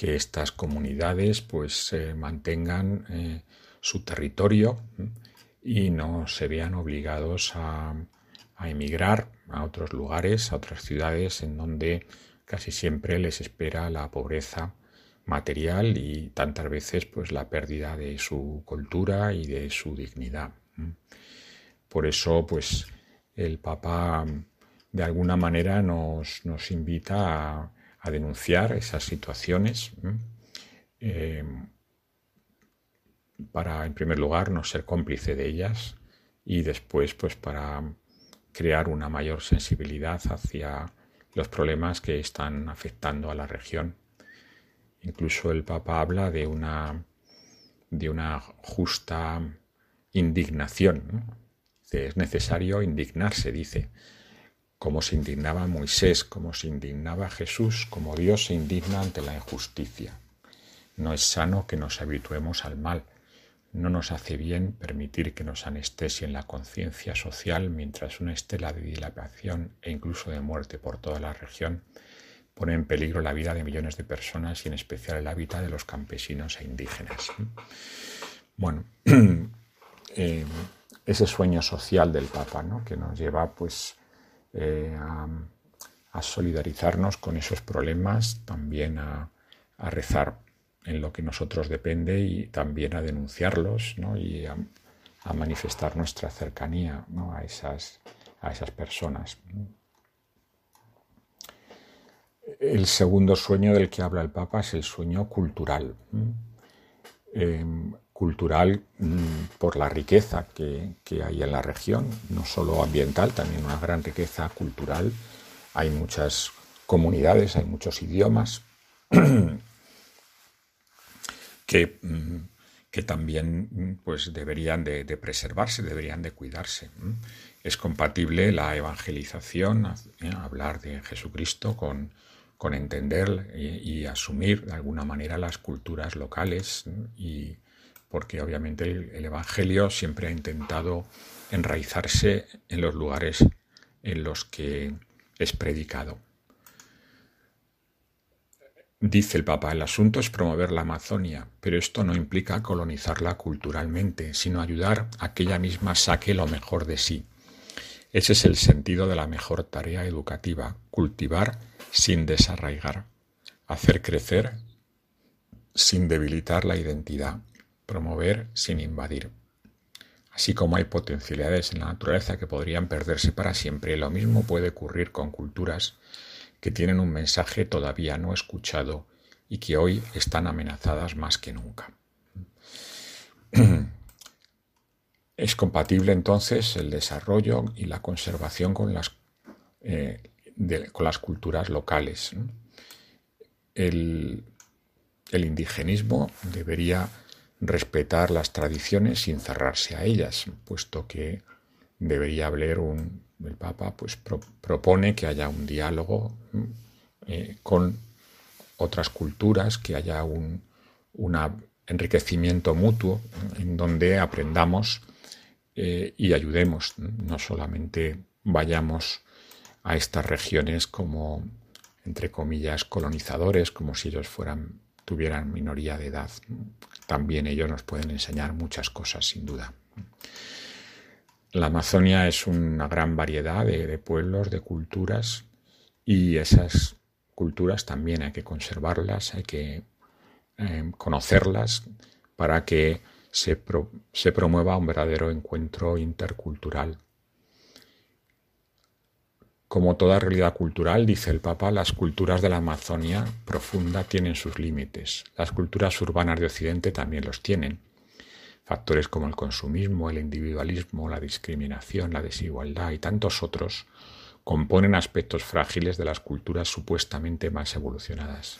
que estas comunidades pues mantengan eh, su territorio y no se vean obligados a, emigrar a otros lugares, a otras ciudades en donde casi siempre les espera la pobreza material y tantas veces pues la pérdida de su cultura y de su dignidad. Por eso pues el Papa de alguna manera nos, nos invita a a denunciar esas situaciones eh, para, en primer lugar, no ser cómplice de ellas y después, pues, para crear una mayor sensibilidad hacia los problemas que están afectando a la región. Incluso el Papa habla de una, de una justa indignación. Es necesario indignarse, dice, como se indignaba Moisés, como se indignaba Jesús, como Dios se indigna ante la injusticia. No es sano que nos habituemos al mal. No nos hace bien permitir que nos anestesien la conciencia social mientras una estela de dilapación e incluso de muerte por toda la región pone en peligro la vida de millones de personas y en especial el hábitat de los campesinos e indígenas. Bueno, *clears throat* eh, ese sueño social del Papa, ¿no? que nos lleva pues, eh, a, solidarizarnos con esos problemas, también a, rezar en lo que nosotros depende y también a denunciarlos y a, manifestar nuestra cercanía a, esas, a esas personas. El segundo sueño del que habla el Papa es el sueño cultural. Em, cultural mm, por la riqueza que, hay en la región, no solo ambiental, también una gran riqueza cultural. Hay muchas comunidades, hay muchos idiomas *clears throat* que, mm, que también mm, pues, deberían de, preservarse, deberían de cuidarse. Es compatible la evangelización, eh, hablar de Jesucristo con, con entender y, asumir de alguna manera las culturas locales y porque obviamente el, Evangelio siempre ha intentado enraizarse en los lugares en los que es predicado. Dice el Papa, el asunto es promover la Amazonia, pero esto no implica colonizarla culturalmente, sino ayudar a que ella misma saque lo mejor de sí. Ese es el sentido de la mejor tarea educativa, cultivar sin desarraigar, hacer crecer sin debilitar la identidad, promover sin invadir. Así como hay potencialidades en la naturaleza que podrían perderse para siempre, lo mismo puede ocurrir con culturas que tienen un mensaje todavía no escuchado y que hoy están amenazadas más que nunca. *clears throat* Es compatible entonces el desarrollo y la conservación con las eh, con las culturas locales. El, indigenismo debería respetar las tradiciones sin cerrarse a ellas, puesto que debería haber un, el Papa pues propone que haya un diálogo eh, con otras culturas, que haya un enriquecimiento mutuo en donde aprendamos eh, y ayudemos, no solamente vayamos a estas regiones como, entre comillas, colonizadores, como si ellos fueran, tuvieran minoría de edad. También ellos nos pueden enseñar muchas cosas, sin duda. La Amazonia es una gran variedad de, pueblos, de culturas, y esas culturas también hay que conservarlas, hay que eh, conocerlas para que se, se promueva un verdadero encuentro intercultural como toda realidad cultural, dice el Papa, las culturas de la Amazonia profunda tienen sus límites. Las culturas urbanas de Occidente también los tienen. Factores como el consumismo, el individualismo, la discriminación, la desigualdad y tantos otros componen aspectos frágiles de las culturas supuestamente más evolucionadas.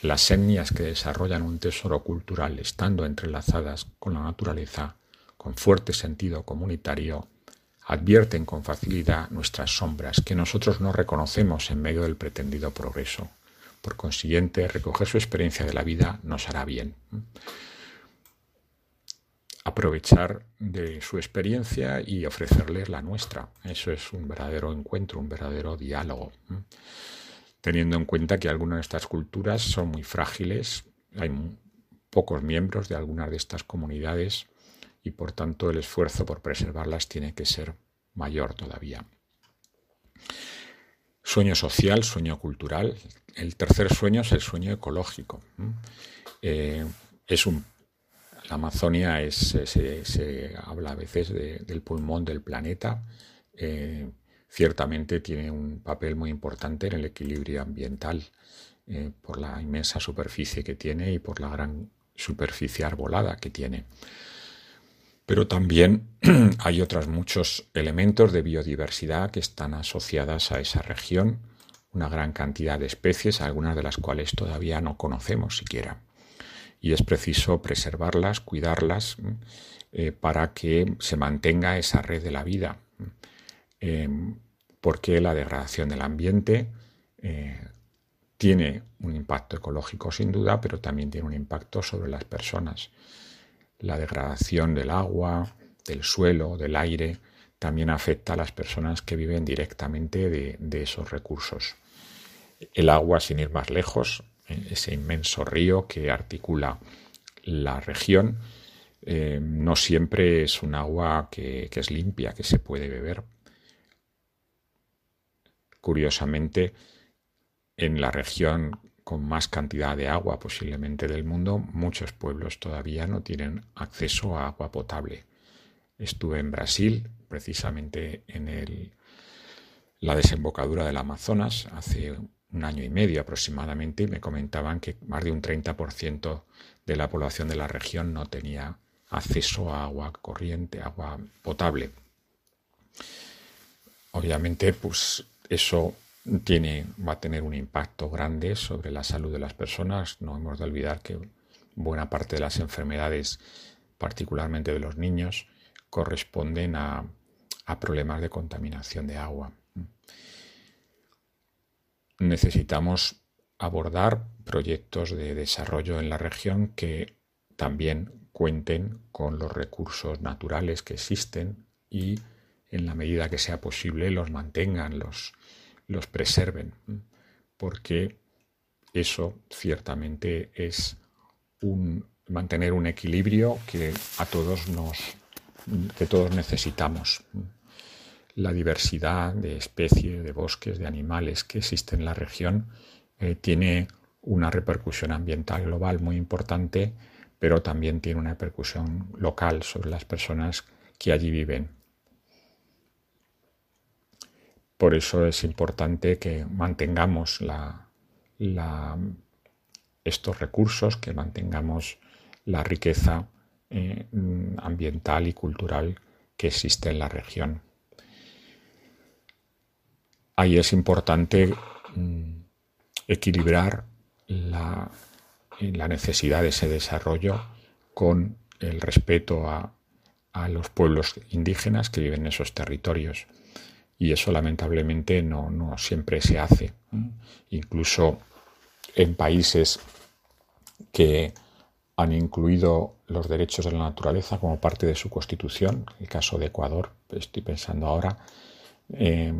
Las etnias que desarrollan un tesoro cultural estando entrelazadas con la naturaleza, con fuerte sentido comunitario, advierten con facilidad nuestras sombras que nosotros no reconocemos en medio del pretendido progreso. Por consiguiente, recoger su experiencia de la vida nos hará bien. Aprovechar de su experiencia y ofrecerles la nuestra. Eso es un verdadero encuentro, un verdadero diálogo. Teniendo en cuenta que algunas de estas culturas son muy frágiles, hay pocos miembros de algunas de estas comunidades y por tanto el esfuerzo por preservarlas tiene que ser mayor todavía. Sueño social, sueño cultural. El tercer sueño es el sueño ecológico. Eh, es un, la Amazonia es, se, habla a veces del pulmón del planeta. Eh, ciertamente tiene un papel muy importante en el equilibrio ambiental eh, por la inmensa superficie que tiene y por la gran superficie arbolada que tiene. Pero también *clears throat* hay otros muchos elementos de biodiversidad que están asociadas a esa región, una gran cantidad de especies, algunas de las cuales todavía no conocemos siquiera. Y es preciso preservarlas, cuidarlas, eh, para que se mantenga esa red de la vida. Eh, porque la degradación del ambiente eh, tiene un impacto ecológico sin duda, pero también tiene un impacto sobre las personas. La degradación del agua, del suelo, del aire, también afecta a las personas que viven directamente de, esos recursos. El agua, sin ir más lejos, eh, ese inmenso río que articula la región, eh, no siempre es un agua que, es limpia, que se puede beber. Curiosamente, en la región con más cantidad de agua posiblemente del mundo, muchos pueblos todavía no tienen acceso a agua potable. Estuve en Brasil, precisamente en el, la desembocadura del Amazonas, hace un año y medio aproximadamente, y me comentaban que más de un 30% de la población de la región no tenía acceso a agua corriente, agua potable. Obviamente, pues eso tiene, va a tener un impacto grande sobre la salud de las personas. No hemos de olvidar que buena parte de las enfermedades, particularmente de los niños, corresponden a, problemas de contaminación de agua. Necesitamos abordar proyectos de desarrollo en la región que también cuenten con los recursos naturales que existen y en la medida que sea posible los mantengan, los, los preserven, porque eso ciertamente es un, mantener un equilibrio que a todos nos que todos necesitamos. La diversidad de especies, de bosques, de animales que existe en la región eh, tiene una repercusión ambiental global muy importante, pero también tiene una repercusión local sobre las personas que allí viven. Por eso es importante que mantengamos estos recursos, que mantengamos la riqueza eh, ambiental y cultural que existe en la región. Ahí es importante mm, equilibrar la, necesidad de ese desarrollo con el respeto a los pueblos indígenas que viven en esos territorios y eso lamentablemente no, no siempre se hace. Incluso en países que han incluido los derechos de la naturaleza como parte de su constitución, el caso de Ecuador, estoy pensando ahora, eh,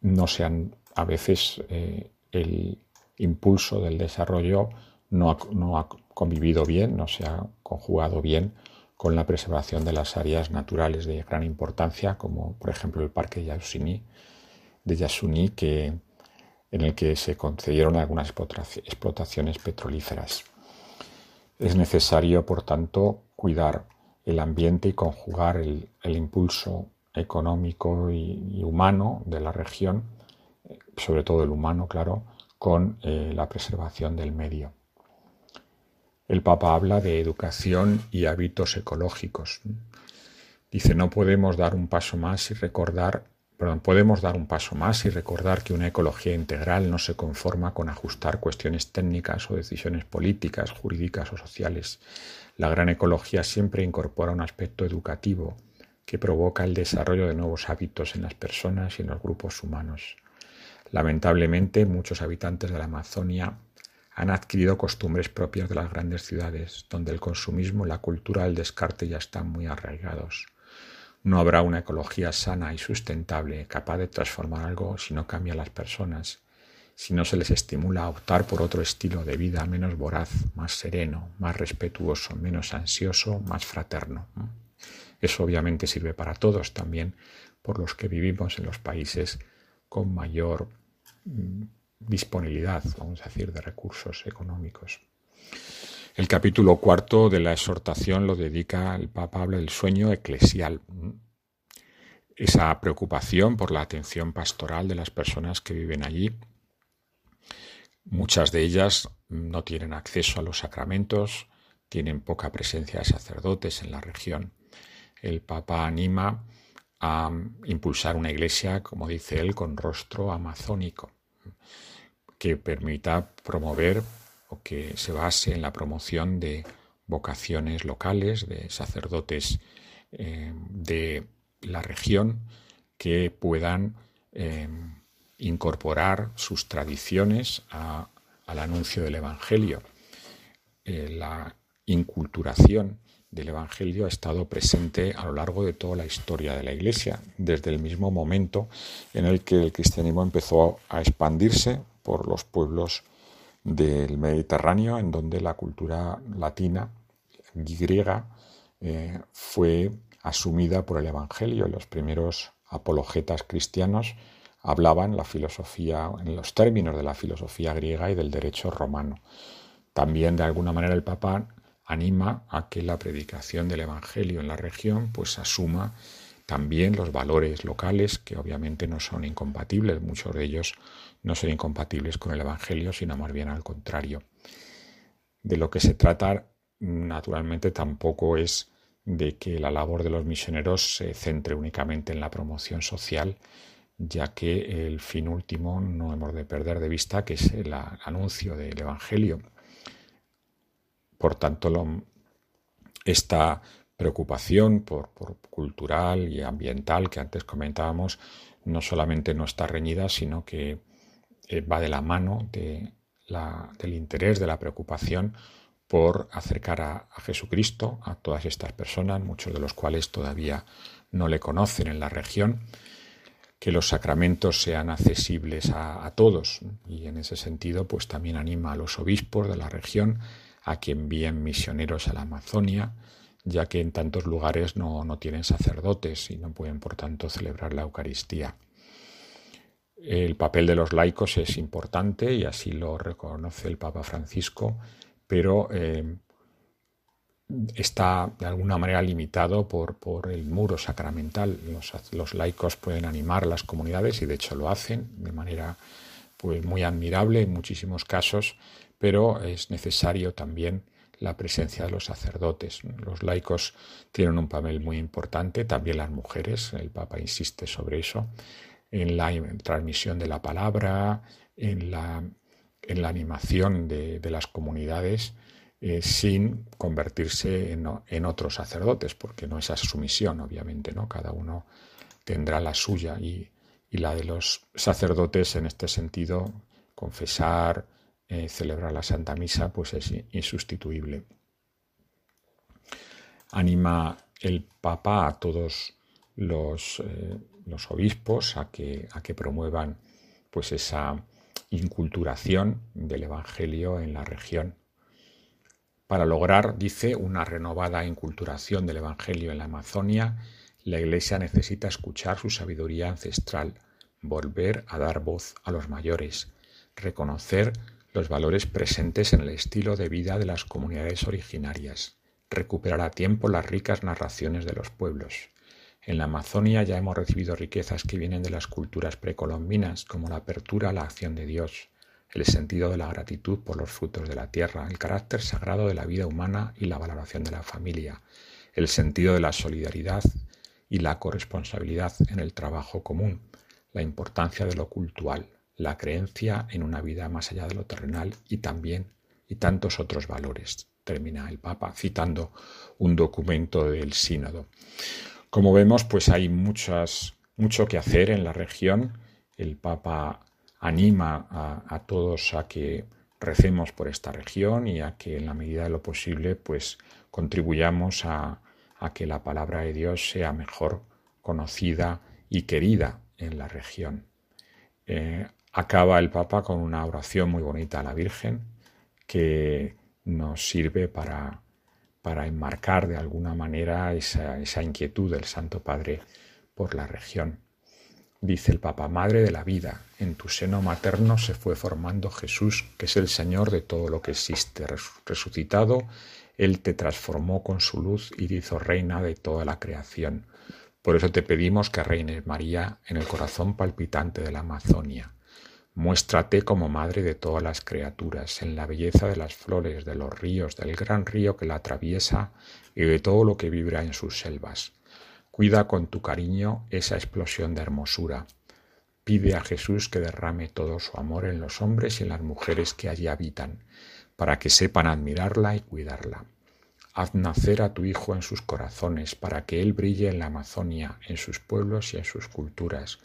no se han, a veces eh, el impulso del desarrollo no no ha convivido bien, no se ha conjugado bien con la preservación de las áreas naturales de gran importancia, como por ejemplo el Parque Yasuni, de Yasuni, que, en el que se concedieron algunas explotaciones petrolíferas. Es necesario, por tanto, cuidar el ambiente y conjugar el, impulso económico y, humano de la región, sobre todo el humano, claro, con eh, la preservación del medio. El Papa habla de educación y hábitos ecológicos. Dice, no podemos dar un paso más y recordar, perdón, podemos dar un paso más y recordar que una ecología integral no se conforma con ajustar cuestiones técnicas o decisiones políticas, jurídicas o sociales. La gran ecología siempre incorpora un aspecto educativo que provoca el desarrollo de nuevos hábitos en las personas y en los grupos humanos. Lamentablemente, muchos habitantes de la Amazonia han adquirido costumbres propias de las grandes ciudades, donde el consumismo la cultura del descarte ya están muy arraigados. No habrá una ecología sana y sustentable capaz de transformar algo si no cambia las personas, si no se les estimula a optar por otro estilo de vida menos voraz, más sereno, más respetuoso, menos ansioso, más fraterno. Eso obviamente sirve para todos, también por los que vivimos en los países con mayor mm, disponibilidad, vamos a decir, de recursos económicos. El capítulo cuarto de la exhortación lo dedica el Papa habla del sueño eclesial. esa preocupación por la atención pastoral de las personas que viven allí. Muchas de ellas no tienen acceso a los sacramentos, tienen poca presencia de sacerdotes en la región. El Papa anima a impulsar una iglesia, como dice él, con rostro amazónico, que permita promover o que se base en la promoción de vocaciones locales, de sacerdotes eh, de la región que puedan eh, incorporar sus tradiciones al anuncio del Evangelio. Eh, la inculturación del Evangelio ha estado presente a lo largo de toda la historia de la Iglesia, desde el mismo momento en el que el cristianismo empezó a expandirse por los pueblos del Mediterráneo, en donde la cultura latina y griega eh, fue asumida por el Evangelio. Los primeros apologetas cristianos hablaban la filosofía en los términos de la filosofía griega y del derecho romano. También de alguna manera el Papa anima a que la predicación del Evangelio en la región pues asuma también los valores locales que obviamente no son incompatibles, muchos de ellos no son incompatibles con el Evangelio, sino más bien al contrario. De lo que se trata naturalmente tampoco es de que la labor de los misioneros se centre únicamente en la promoción social, ya que el fin último no hemos de perder de vista que es el anuncio del Evangelio por tanto, esta preocupación por, cultural y ambiental que antes comentábamos no solamente no está reñida, sino que eh, va de la mano de del interés, de la preocupación por acercar a, Jesucristo a todas estas personas, muchos de los cuales todavía no le conocen en la región, que los sacramentos sean accesibles a, todos y en ese sentido pues también anima a los obispos de la región a que envíen misioneros a la Amazonia, ya que en tantos lugares no, tienen sacerdotes y no pueden, por tanto, celebrar la Eucaristía. El papel de los laicos es importante y así lo reconoce el Papa Francisco, pero eh, está de alguna manera limitado por, por el muro sacramental. Los, los, laicos pueden animar las comunidades y de hecho lo hacen de manera pues, muy admirable en muchísimos casos, pero es necesario también la presencia de los sacerdotes. Los laicos tienen un papel muy importante, también las mujeres, el Papa insiste sobre eso, en la transmisión de la palabra, en la, en la animación de, las comunidades, eh, sin convertirse en, en, otros sacerdotes, porque no es esa su misión, obviamente, ¿no? Cada uno tendrá la suya y, y la de los sacerdotes en este sentido, confesar, eh, celebrar la Santa Misa pues es insustituible. Anima el Papa a todos los, eh, los obispos a que, promuevan pues esa inculturación del Evangelio en la región. Para lograr, dice, una renovada inculturación del Evangelio en la Amazonia, la Iglesia necesita escuchar su sabiduría ancestral, volver a dar voz a los mayores, reconocer los valores presentes en el estilo de vida de las comunidades originarias, recuperar a tiempo las ricas narraciones de los pueblos. En la Amazonia ya hemos recibido riquezas que vienen de las culturas precolombinas, como la apertura a la acción de Dios, el sentido de la gratitud por los frutos de la tierra, el carácter sagrado de la vida humana y la valoración de la familia, el sentido de la solidaridad y la corresponsabilidad en el trabajo común, la importancia de lo cultural, la creencia en una vida más allá de lo terrenal y también y tantos otros valores, termina el Papa citando un documento del sínodo. Como vemos, pues hay muchas, mucho que hacer en la región. El Papa anima a, todos a que recemos por esta región y a que en la medida de lo posible pues contribuyamos a, que la palabra de Dios sea mejor conocida y querida en la región. Eh, acaba el Papa con una oración muy bonita a la Virgen que nos sirve para, para enmarcar de alguna manera esa, inquietud del Santo Padre por la región. Dice el Papa, Madre de la vida, en tu seno materno se fue formando Jesús, que es el Señor de todo lo que existe. Resucitado, Él te transformó con su luz y te hizo reina de toda la creación. Por eso te pedimos que reines, María, en el corazón palpitante de la Amazonia. Muéstrate como madre de todas las criaturas, en la belleza de las flores, de los ríos, del gran río que la atraviesa y de todo lo que vibra en sus selvas. Cuida con tu cariño esa explosión de hermosura. Pide a Jesús que derrame todo su amor en los hombres y en las mujeres que allí habitan, para que sepan admirarla y cuidarla. Haz nacer a tu Hijo en sus corazones, para que Él brille en la Amazonia, en sus pueblos y en sus culturas,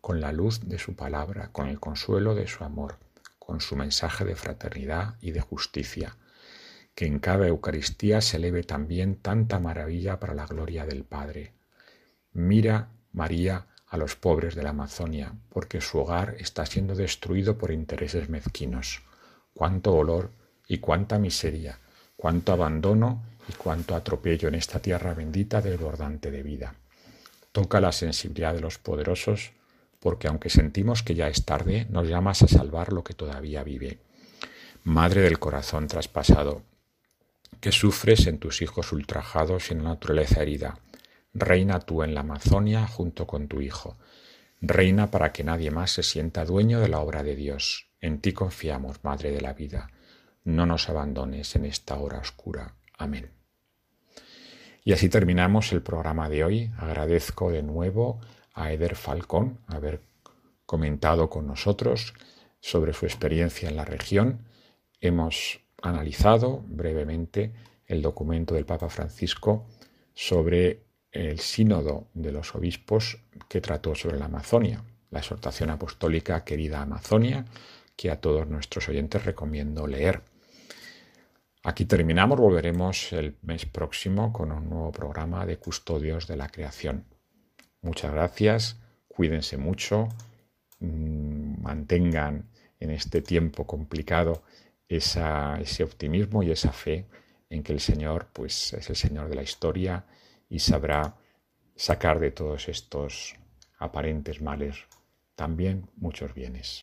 con la luz de su palabra, con el consuelo de su amor, con su mensaje de fraternidad y de justicia. Que en cada Eucaristía se eleve también tanta maravilla para la gloria del Padre. Mira, María, a los pobres de la Amazonia, porque su hogar está siendo destruido por intereses mezquinos. Cuánto dolor y cuánta miseria, cuánto abandono y cuánto atropello en esta tierra bendita desbordante de vida. Toca la sensibilidad de los poderosos, porque aunque sentimos que ya es tarde, nos llamas a salvar lo que todavía vive. Madre del corazón traspasado, que sufres en tus hijos ultrajados y en la naturaleza herida. Reina tú en la Amazonia junto con tu Hijo. Reina para que nadie más se sienta dueño de la obra de Dios. En ti confiamos, Madre de la vida. No nos abandones en esta hora oscura. Amén. Y así terminamos el programa de hoy. Agradezco de nuevo a Eder Falcón haber comentado con nosotros sobre su experiencia en la región. Hemos analizado brevemente el documento del Papa Francisco sobre el sínodo de los obispos que trató sobre la Amazonia, la exhortación apostólica Querida Amazonia, que a todos nuestros oyentes recomiendo leer. Aquí terminamos, volveremos el mes próximo con un nuevo programa de Custodios de la Creación. Muchas gracias, cuídense mucho, mm, mantengan en este tiempo complicado ese optimismo y esa fe en que el Señor pues, es el Señor de la historia y sabrá sacar de todos estos aparentes males también muchos bienes.